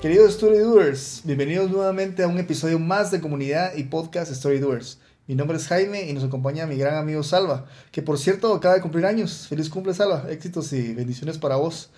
Queridos Storydoers, bienvenidos nuevamente a un episodio más de comunidad y podcast Storydoers. Mi nombre es Jaime y nos acompaña mi gran amigo Salva, que por cierto acaba de cumplir años. Feliz cumple Salva, éxitos y bendiciones para vos.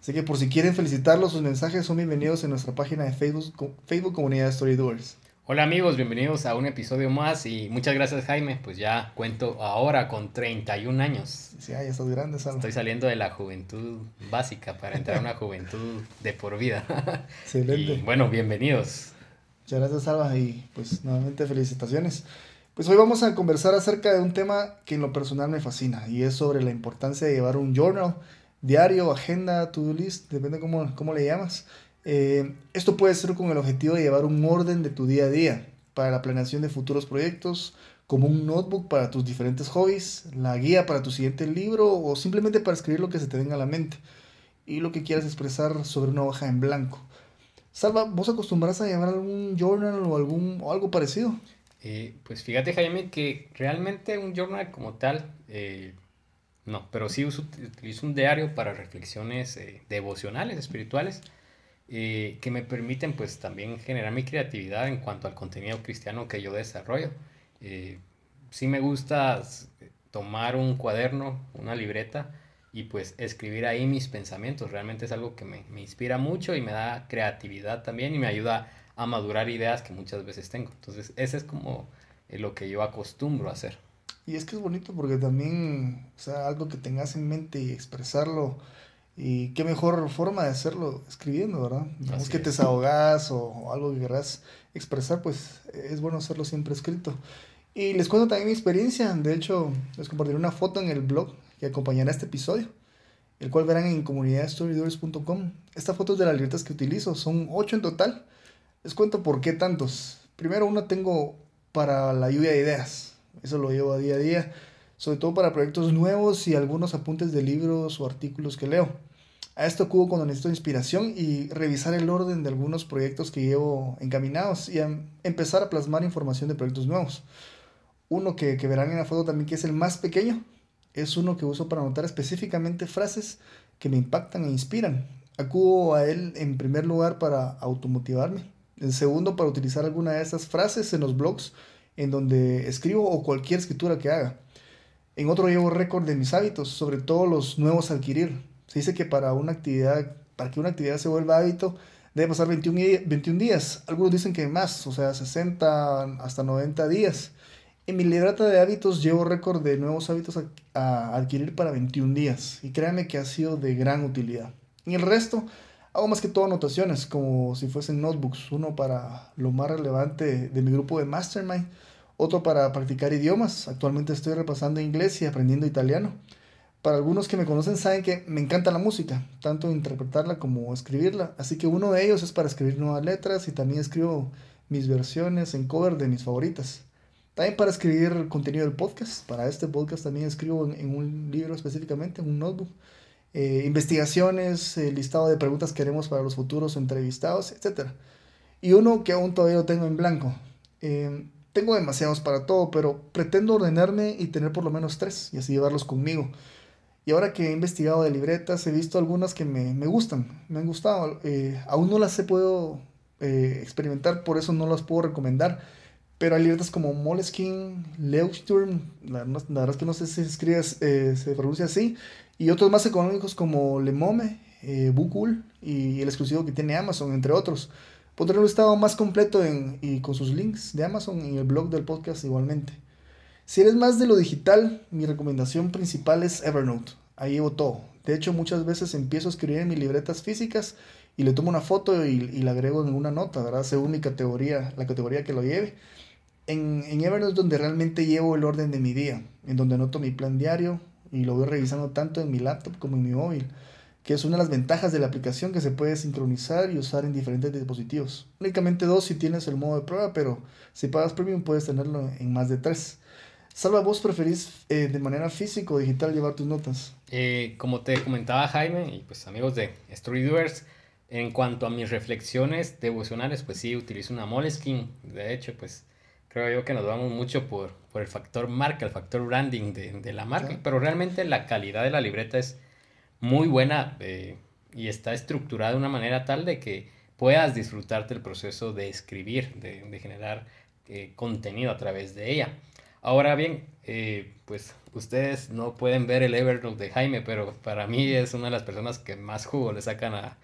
Así que por si quieren felicitarlo, sus mensajes son bienvenidos en nuestra página de Facebook, Facebook Comunidad Storydoers. Hola amigos, bienvenidos a un episodio más y muchas gracias Jaime, pues ya cuento ahora con 31 años. Sí, ya estás grande, Salva. Estoy saliendo de la juventud básica para entrar a una juventud de por vida. Excelente. Y bueno, bienvenidos. Muchas gracias, Salva, y pues nuevamente felicitaciones. Pues hoy vamos a conversar acerca de un tema que en lo personal me fascina y es sobre la importancia de llevar un journal, diario, agenda, to-do list, depende cómo, cómo le llamas. Eh, esto puede ser con el objetivo de llevar un orden de tu día a día para la planeación de futuros proyectos, como un notebook para tus diferentes hobbies, la guía para tu siguiente libro o simplemente para escribir lo que se te venga a la mente y lo que quieras expresar sobre una hoja en blanco. Salva, ¿vos acostumbras a llevar algún journal o, algún, algo parecido? Eh, pues fíjate Jaime que realmente un journal como tal, eh, no, pero sí uso, utilizo un diario para reflexiones devocionales, espirituales eh, que me permiten pues también generar mi creatividad en cuanto al contenido cristiano que yo desarrollo. Eh, sí me gusta tomar un cuaderno, una libreta y pues escribir ahí mis pensamientos. Realmente es algo que me, me inspira mucho y me da creatividad también y me ayuda a madurar ideas que muchas veces tengo. Entonces ese es como eh, lo que yo acostumbro a hacer. Y es que es bonito porque también, o sea, algo que tengas en mente y expresarlo y qué mejor forma de hacerlo escribiendo, ¿verdad? es que te desahogas o algo que querrás expresar, pues es bueno hacerlo siempre escrito. Y les cuento también mi experiencia. De hecho, les compartiré una foto en el blog que acompañará este episodio, el cual verán en comunidadstorydoers.com. Esta foto es de las libretas que utilizo, son ocho en total. Les cuento por qué tantos. Primero, uno tengo para la lluvia de ideas. Eso lo llevo a día a día sobre todo para proyectos nuevos y algunos apuntes de libros o artículos que leo. A esto acudo cuando necesito inspiración y revisar el orden de algunos proyectos que llevo encaminados y empezar a plasmar información de proyectos nuevos. Uno que, que verán en la foto también que es el más pequeño, es uno que uso para anotar específicamente frases que me impactan e inspiran. Acudo a él en primer lugar para automotivarme, en segundo para utilizar alguna de esas frases en los blogs en donde escribo o cualquier escritura que haga. En otro llevo récord de mis hábitos, sobre todo los nuevos a adquirir. Se dice que para una actividad, para que una actividad se vuelva hábito, debe pasar 21, 21 días. Algunos dicen que más, o sea, 60 hasta 90 días. En mi libreta de hábitos llevo récord de nuevos hábitos a, a, adquirir para 21 días. Y créanme que ha sido de gran utilidad. En el resto, hago más que todo anotaciones, como si fuesen notebooks. Uno para lo más relevante de mi grupo de Mastermind otro para practicar idiomas. Actualmente estoy repasando inglés y aprendiendo italiano. Para algunos que me conocen saben que me encanta la música, tanto interpretarla como escribirla. Así que uno de ellos es para escribir nuevas letras y también escribo mis versiones en cover de mis favoritas. También para escribir contenido del podcast. Para este podcast también escribo en, un libro específicamente, en un notebook. Eh, investigaciones, el listado de preguntas que haremos para los futuros entrevistados, etc. Y uno que aún todavía tengo en blanco. Eh, tengo demasiados para todo, pero pretendo ordenarme y tener por lo menos tres y así llevarlos conmigo. Y ahora que he investigado de libretas, he visto algunas que me, gustan, me han gustado. Eh, aún no las he podido eh, experimentar, por eso no las puedo recomendar. Pero hay libretas como Moleskine, Leuchtturm, la, verdad es que no sé si se escribe, eh, se pronuncia así, y otros más económicos como Lemome, Bukul y el exclusivo que tiene Amazon, entre otros. Pondré un estado más completo en, y con sus links de Amazon en el blog del podcast igualmente. Si eres más de lo digital, mi recomendación principal es Evernote. Ahí llevo todo. De hecho, muchas veces empiezo a escribir en mis libretas físicas y le tomo una foto y, y la agrego en una nota, ¿verdad? Según mi categoría, la categoría que lo lleve. en, en Evernote es donde realmente llevo el orden de mi día, en donde anoto mi plan diario y lo voy revisando tanto en mi laptop como en mi móvil, que es una de las ventajas de la aplicación que se puede sincronizar y usar en diferentes dispositivos. Únicamente dos si tienes el modo de prueba, pero si pagas premium puedes tenerlo en más de tres. Salva, ¿vos preferís eh, de manera física o digital llevar tus notas? Eh, como te comentaba Jaime y pues amigos de Storydoers, en cuanto a mis reflexiones devocionales, pues sí, utilizo una Moleskine. De hecho, pues creo yo que nos vamos mucho por, por el factor marca, el factor branding de, de la marca, pero realmente la calidad de la libreta es muy buena eh, y está estructurada de una manera tal de que puedas disfrutarte el proceso de escribir, de, de generar contenido a través de ella. Ahora bien, eh, pues ustedes no pueden ver el Evernote de Jaime, pero para mí es una de las personas que más jugo le sacan a,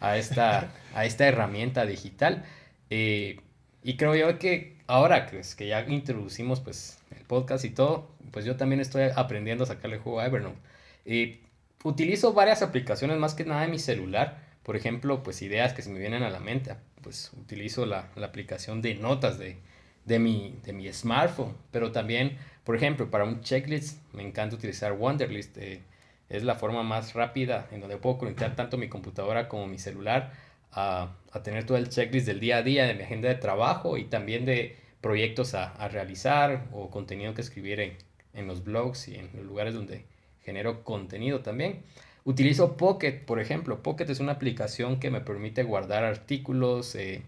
a, esta, a esta herramienta digital. Eh, y creo yo que ahora pues, que ya introducimos pues, el podcast y todo, pues yo también estoy aprendiendo a sacarle jugo a Evernote. Y utilizo varias aplicaciones más que nada en mi celular. Por ejemplo, pues ideas que se me vienen a la mente. Pues utilizo la, la aplicación de notas de, de mi, de mi smartphone. Pero también, por ejemplo, para un checklist me encanta utilizar Wonderlist. Eh, es la forma más rápida en donde puedo conectar tanto mi computadora como mi celular a, a, tener todo el checklist del día a día de mi agenda de trabajo y también de proyectos a, a realizar o contenido que escribir en, en, los blogs y en los lugares donde genero contenido también. Utilizo Pocket, por ejemplo. Pocket es una aplicación que me permite guardar artículos, eh,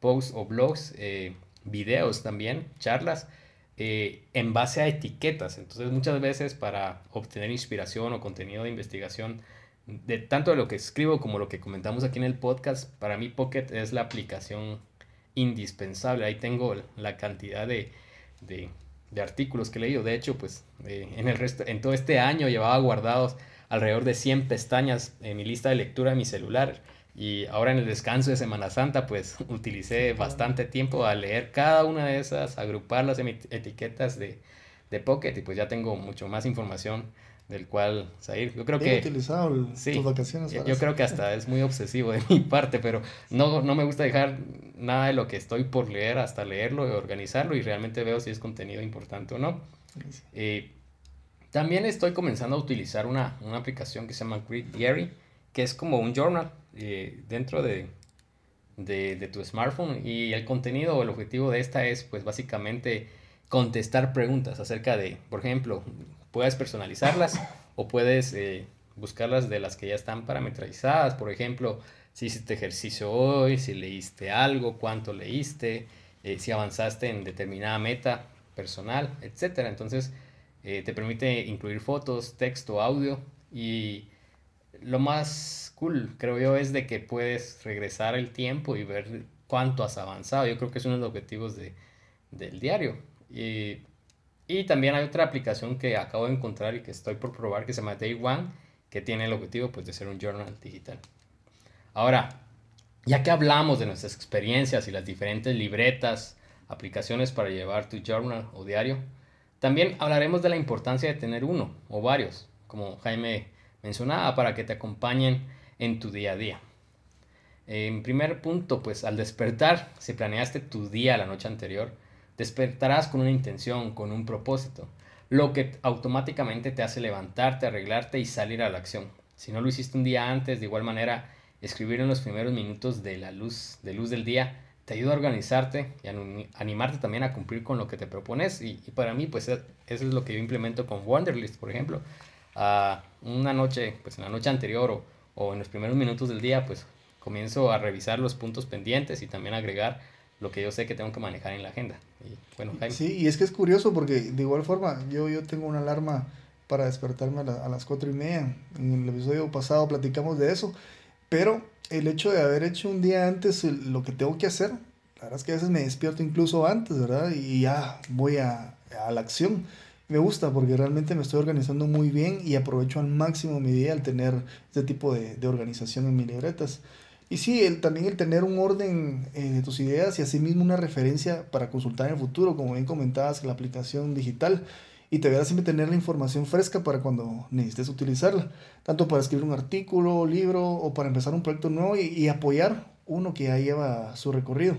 posts o blogs eh, videos también, charlas, eh, en base a etiquetas. Entonces muchas veces para obtener inspiración o contenido de investigación, de tanto de lo que escribo como lo que comentamos aquí en el podcast, para mí Pocket es la aplicación indispensable. Ahí tengo la cantidad de, de, artículos que he leído. De hecho, pues eh, en, el resto, en todo este año llevaba guardados alrededor de 100 pestañas en mi lista de lectura de mi celular. Y ahora en el descanso de Semana Santa, pues utilicé bastante tiempo a leer cada una de esas, agruparlas en etiquetas de, de Pocket y pues ya tengo mucho más información del cual salir. Yo creo que... utilizado tus vacaciones. Yo, yo creo que hasta es muy obsesivo de mi parte, pero no, no me gusta dejar nada de lo que estoy por leer hasta leerlo y organizarlo y realmente veo si es contenido importante o no. Eh, también estoy comenzando a utilizar una, una aplicación que se llama Grid Diary, que es como un journal eh, dentro de, de, de, tu smartphone y el contenido o el objetivo de esta es pues básicamente contestar preguntas acerca de, por ejemplo, puedes personalizarlas o puedes eh, buscarlas de las que ya están parametrizadas, por ejemplo, si hiciste ejercicio hoy, si leíste algo, cuánto leíste, eh, si avanzaste en determinada meta personal, etc. Entonces, te permite incluir fotos, texto, audio y lo más cool, creo yo, es de que puedes regresar el tiempo y ver cuánto has avanzado. Yo creo que es uno de los objetivos de, del diario. Y, y, también hay otra aplicación que acabo de encontrar y que estoy por probar que se llama Day One, que tiene el objetivo pues, de ser un journal digital. Ahora, ya que hablamos de nuestras experiencias y las diferentes libretas, aplicaciones para llevar tu journal o diario, también hablaremos de la importancia de tener uno o varios, como Jaime mencionaba, para que te acompañen en tu día a día. En primer punto, pues al despertar, si planeaste tu día la noche anterior, despertarás con una intención, con un propósito, lo que automáticamente te hace levantarte, arreglarte y salir a la acción. Si no lo hiciste un día antes, de igual manera, escribir en los primeros minutos de la luz, de luz del día, te ayuda a organizarte y animarte también a cumplir con lo que te propones. Y, para mí, pues eso es lo que yo implemento con Wonderlist, por ejemplo. a una noche, pues en la noche anterior o o en los primeros minutos del día, pues comienzo a revisar los puntos pendientes y también agregar lo que yo sé que tengo que manejar en la agenda. Y, bueno, Sí, y es que es curioso porque de igual forma yo, yo tengo una alarma para despertarme a, las cuatro y media. En el episodio pasado platicamos de eso, pero el hecho de haber hecho un día antes lo que tengo que hacer, la verdad es que a veces me despierto incluso antes, ¿verdad? Y ya voy a, a la acción me gusta porque realmente me estoy organizando muy bien y aprovecho al máximo mi día al tener este tipo de, de organización en mis libretas. Y sí, el, también el tener un orden eh, de tus ideas y asimismo una referencia para consultar en el futuro, como bien comentabas, la aplicación digital. Y te verás siempre tener la información fresca para cuando necesites utilizarla, tanto para escribir un artículo, libro o para empezar un proyecto nuevo y, apoyar uno que ya lleva su recorrido.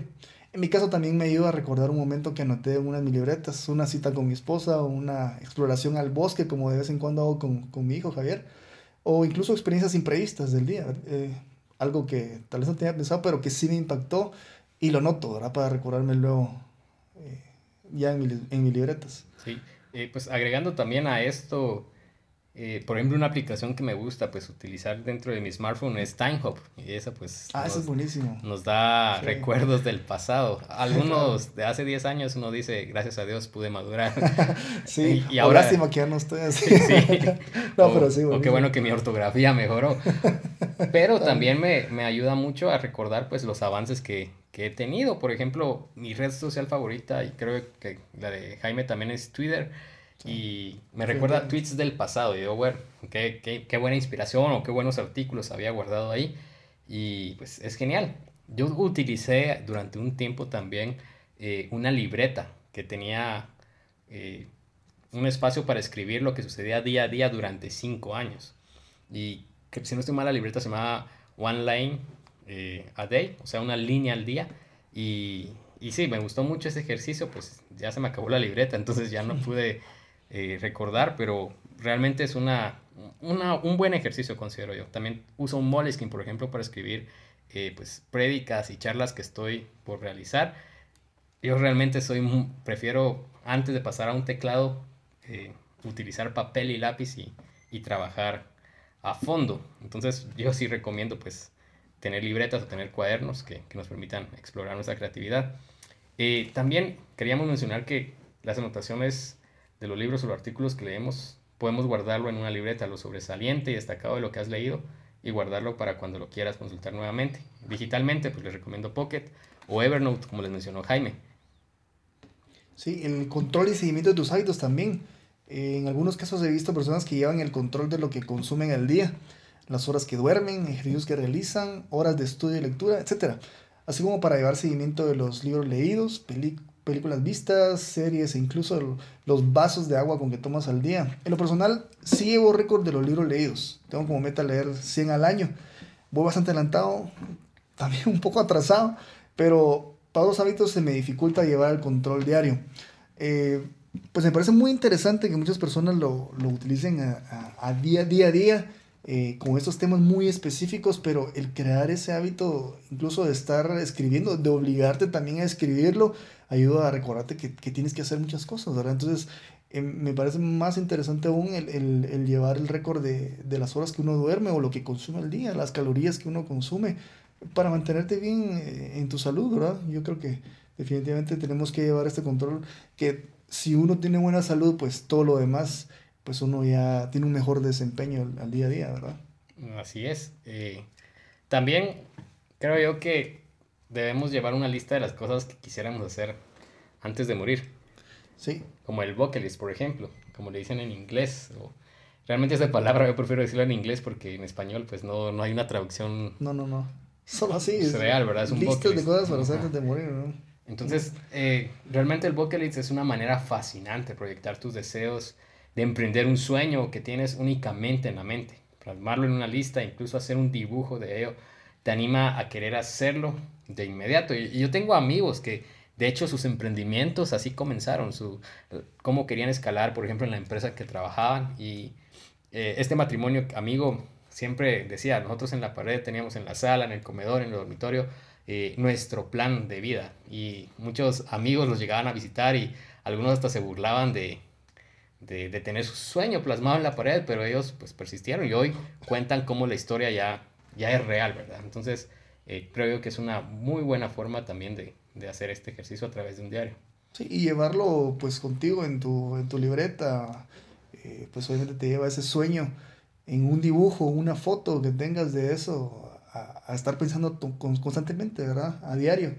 En mi caso también me ayuda a recordar un momento que anoté en una de mis libretas, una cita con mi esposa o una exploración al bosque como de vez en cuando hago con, con mi hijo Javier, o incluso experiencias imprevistas del día, eh, algo que tal vez no tenía pensado, pero que sí me impactó y lo noto, ¿verdad? Para recordarme luego eh, ya en, mi, en mis libretas. Sí, eh, pues agregando también a esto eh, por ejemplo, una aplicación que me gusta pues utilizar dentro de mi smartphone es TimeHop y esa pues ah, nos, es buenísimo. nos da recuerdos del pasado. Algunos de hace 10 años uno dice, gracias a Dios pude madurar. sí, y, ahora lástima que ya no estoy así. sí. no, o, pero sí, o qué bueno que mi ortografía mejoró. Pero también me, me, ayuda mucho a recordar pues los avances que, que he tenido. Por ejemplo, mi red social favorita y creo que la de Jaime también es Twitter y me recuerda tweets del pasado. Y digo, bueno, qué, qué, qué, buena inspiración o qué buenos artículos había guardado ahí. Y pues es genial. Yo utilicé durante un tiempo también eh, una libreta que tenía eh, un espacio para escribir lo que sucedía día a día durante cinco años. Y que si no estoy mal, la libreta se llamaba One Line eh, a Day, o sea, una línea al día. Y, y sí, me gustó mucho ese ejercicio, pues ya se me acabó la libreta, entonces ya no pude eh, recordar, pero realmente es una, una, un buen ejercicio, considero yo. También uso un Moleskine, por ejemplo, para escribir eh, pues, prédicas y charlas que estoy por realizar. Yo realmente soy, prefiero, antes de pasar a un teclado, eh, utilizar papel y lápiz y, y, trabajar a fondo. Entonces, yo sí recomiendo, pues, tener libretas o tener cuadernos que, que nos permitan explorar nuestra creatividad. también queríamos mencionar que las anotaciones de los libros o los artículos que leemos, podemos guardarlo en una libreta, lo sobresaliente y destacado de lo que has leído y guardarlo para cuando lo quieras consultar nuevamente. Digitalmente, pues les recomiendo Pocket o Evernote, como les mencionó Jaime. Sí, el control y seguimiento de tus hábitos también. en algunos casos he visto personas que llevan el control de lo que consumen al día, las horas que duermen, ejercicios que realizan, horas de estudio y lectura, etc. Así como para llevar seguimiento de los libros leídos, películas películas vistas, series e incluso los vasos de agua con que tomas al día. En lo personal, sí llevo récord de los libros leídos. Tengo como meta leer 100 al año. Voy bastante adelantado, también un poco atrasado, pero para los hábitos se me dificulta llevar el control diario. Eh, pues me parece muy interesante que muchas personas lo, lo utilicen a, a, día, día a día. Eh, con estos temas muy específicos, pero el crear ese hábito, incluso de estar escribiendo, de obligarte también a escribirlo, ayuda a recordarte que, que tienes que hacer muchas cosas, ¿verdad? Entonces, em, me parece más interesante aún el, el, el llevar el récord de, de, las horas que uno duerme o lo que consume al día, las calorías que uno consume, para mantenerte bien eh, en tu salud, ¿verdad? Yo creo que definitivamente tenemos que llevar este control, que si uno tiene buena salud, pues todo lo demás, pues uno ya tiene un mejor desempeño al, al día a día, ¿verdad? Así es. Eh, también creo yo que debemos llevar una lista de las cosas que quisiéramos hacer antes de morir. Sí. Como el bucket list, por ejemplo, como le dicen en inglés. O, realmente esa palabra yo prefiero decirla en inglés porque en español pues no, no hay una traducción. No, no, no. Solo así. Es real, ¿verdad? Es un bucket de cosas para hacer antes de morir, ¿no? Entonces, eh, realmente el bucket list es una manera fascinante de proyectar tus deseos, de emprender un sueño que tienes únicamente en la mente, plasmarlo en una lista, incluso hacer un dibujo de ello, te anima a querer hacerlo de inmediato. Y, yo tengo amigos que, de hecho, sus emprendimientos así comenzaron, su, cómo querían escalar, por ejemplo, en la empresa que trabajaban. Y eh, este matrimonio amigo siempre decía, nosotros en la pared teníamos en la sala, en el comedor, en el dormitorio, eh, nuestro plan de vida. Y muchos amigos los llegaban a visitar y algunos hasta se burlaban de, de, de, tener su sueño plasmado en la pared, pero ellos pues persistieron y hoy cuentan cómo la historia ya, ya es real, ¿verdad? Entonces, eh, creo que es una muy buena forma también de, de, hacer este ejercicio a través de un diario. Sí, y llevarlo pues contigo en tu, en tu libreta, eh, pues obviamente te lleva ese sueño en un dibujo, una foto que tengas de eso, a, a estar pensando constantemente, ¿verdad? A diario.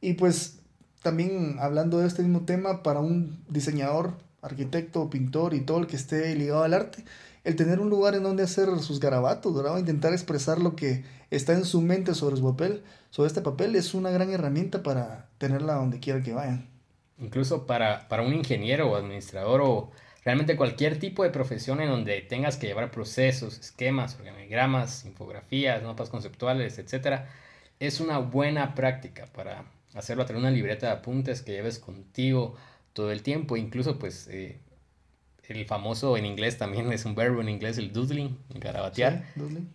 Y pues también hablando de este mismo tema, para un diseñador, arquitecto, pintor y todo el que esté ligado al arte, el tener un lugar en donde hacer sus garabatos, ¿verdad? intentar expresar lo que está en su mente sobre su papel, sobre este papel, es una gran herramienta para tenerla donde quiera que vayan. Incluso para, para un ingeniero o administrador o realmente cualquier tipo de profesión en donde tengas que llevar procesos, esquemas, organigramas, infografías, mapas conceptuales, etc., es una buena práctica para, hacerlo a través de una libreta de apuntes que lleves contigo todo el tiempo. Incluso, pues, eh, el famoso en inglés también es un verbo en inglés, el doodling, el garabatear.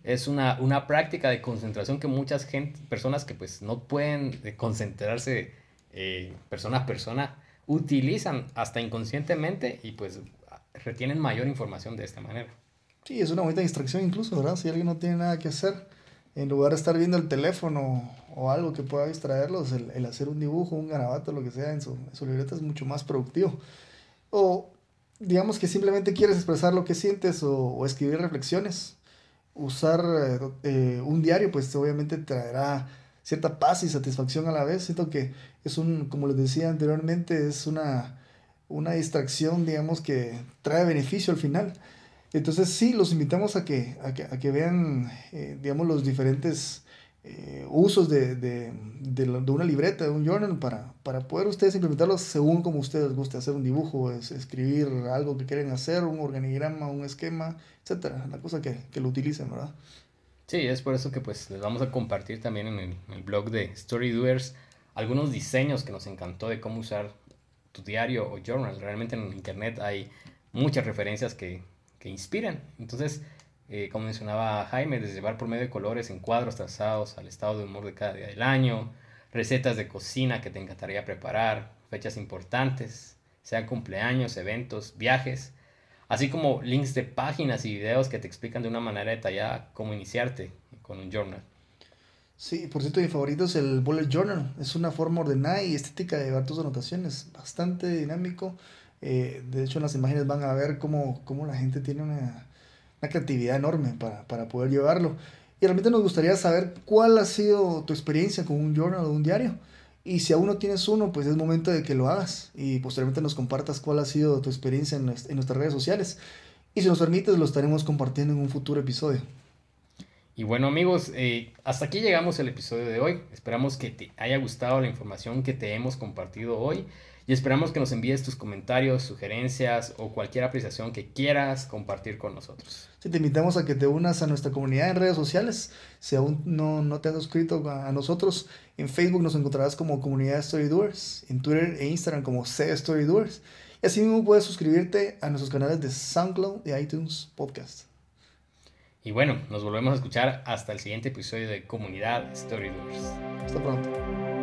Es una, una práctica de concentración que muchas gente, personas que pues no pueden eh, concentrarse eh, persona a persona utilizan hasta inconscientemente y pues retienen mayor información de esta manera. Sí, es una bonita distracción incluso, ¿verdad? Si alguien no tiene nada que hacer, en lugar de estar viendo el teléfono o algo que pueda distraerlos, el, hacer un dibujo, un garabato, lo que sea en su, su libreta es mucho más productivo. O digamos que simplemente quieres expresar lo que sientes o, escribir reflexiones, usar eh, eh, un diario, pues obviamente traerá cierta paz y satisfacción a la vez. Siento que es un, como les decía anteriormente, es una, una distracción, digamos, que trae beneficio al final. Entonces sí, los invitamos a que, a que, a que vean, eh, digamos, los diferentes eh, usos de, de, de, una libreta, de un journal, para, para poder ustedes implementarlos según como ustedes guste, hacer un dibujo, escribir algo que quieren hacer, un organigrama, un esquema, etcétera, la cosa que, que, lo utilicen, ¿verdad? Sí, es por eso que pues les vamos a compartir también en el, el blog de Story Doers algunos diseños que nos encantó de cómo usar tu diario o journal. Realmente en internet hay muchas referencias que, que inspiran. Entonces, eh, como mencionaba Jaime, desde llevar por medio de colores en cuadros trazados al estado de humor de cada día del año, recetas de cocina que te encantaría preparar, fechas importantes, sean cumpleaños, eventos, viajes, así como links de páginas y videos que te explican de una manera detallada cómo iniciarte con un journal. Sí, por cierto, mi favorito es el bullet journal. Es una forma ordenada y estética de llevar tus anotaciones. Bastante dinámico. Eh, de hecho, en las imágenes van a ver cómo, cómo la gente tiene una, creatividad enorme para, para, poder llevarlo. Y realmente nos gustaría saber cuál ha sido tu experiencia con un journal o un diario. Y si aún no tienes uno, pues es momento de que lo hagas y posteriormente nos compartas cuál ha sido tu experiencia en, en nuestras redes sociales. Y si nos permites, lo estaremos compartiendo en un futuro episodio. Y bueno amigos, eh, hasta aquí llegamos el episodio de hoy. Esperamos que te haya gustado la información que te hemos compartido hoy y esperamos que nos envíes tus comentarios, sugerencias o cualquier apreciación que quieras compartir con nosotros. Sí, te invitamos a que te unas a nuestra comunidad en redes sociales. Si aún no, no te has suscrito a, nosotros, en Facebook nos encontrarás como Comunidad Storydoers, en Twitter e Instagram como C Storydoers. Y así mismo puedes suscribirte a nuestros canales de SoundCloud y iTunes Podcast. Y bueno, nos volvemos a escuchar hasta el siguiente episodio de Comunidad Storydoers. Hasta pronto.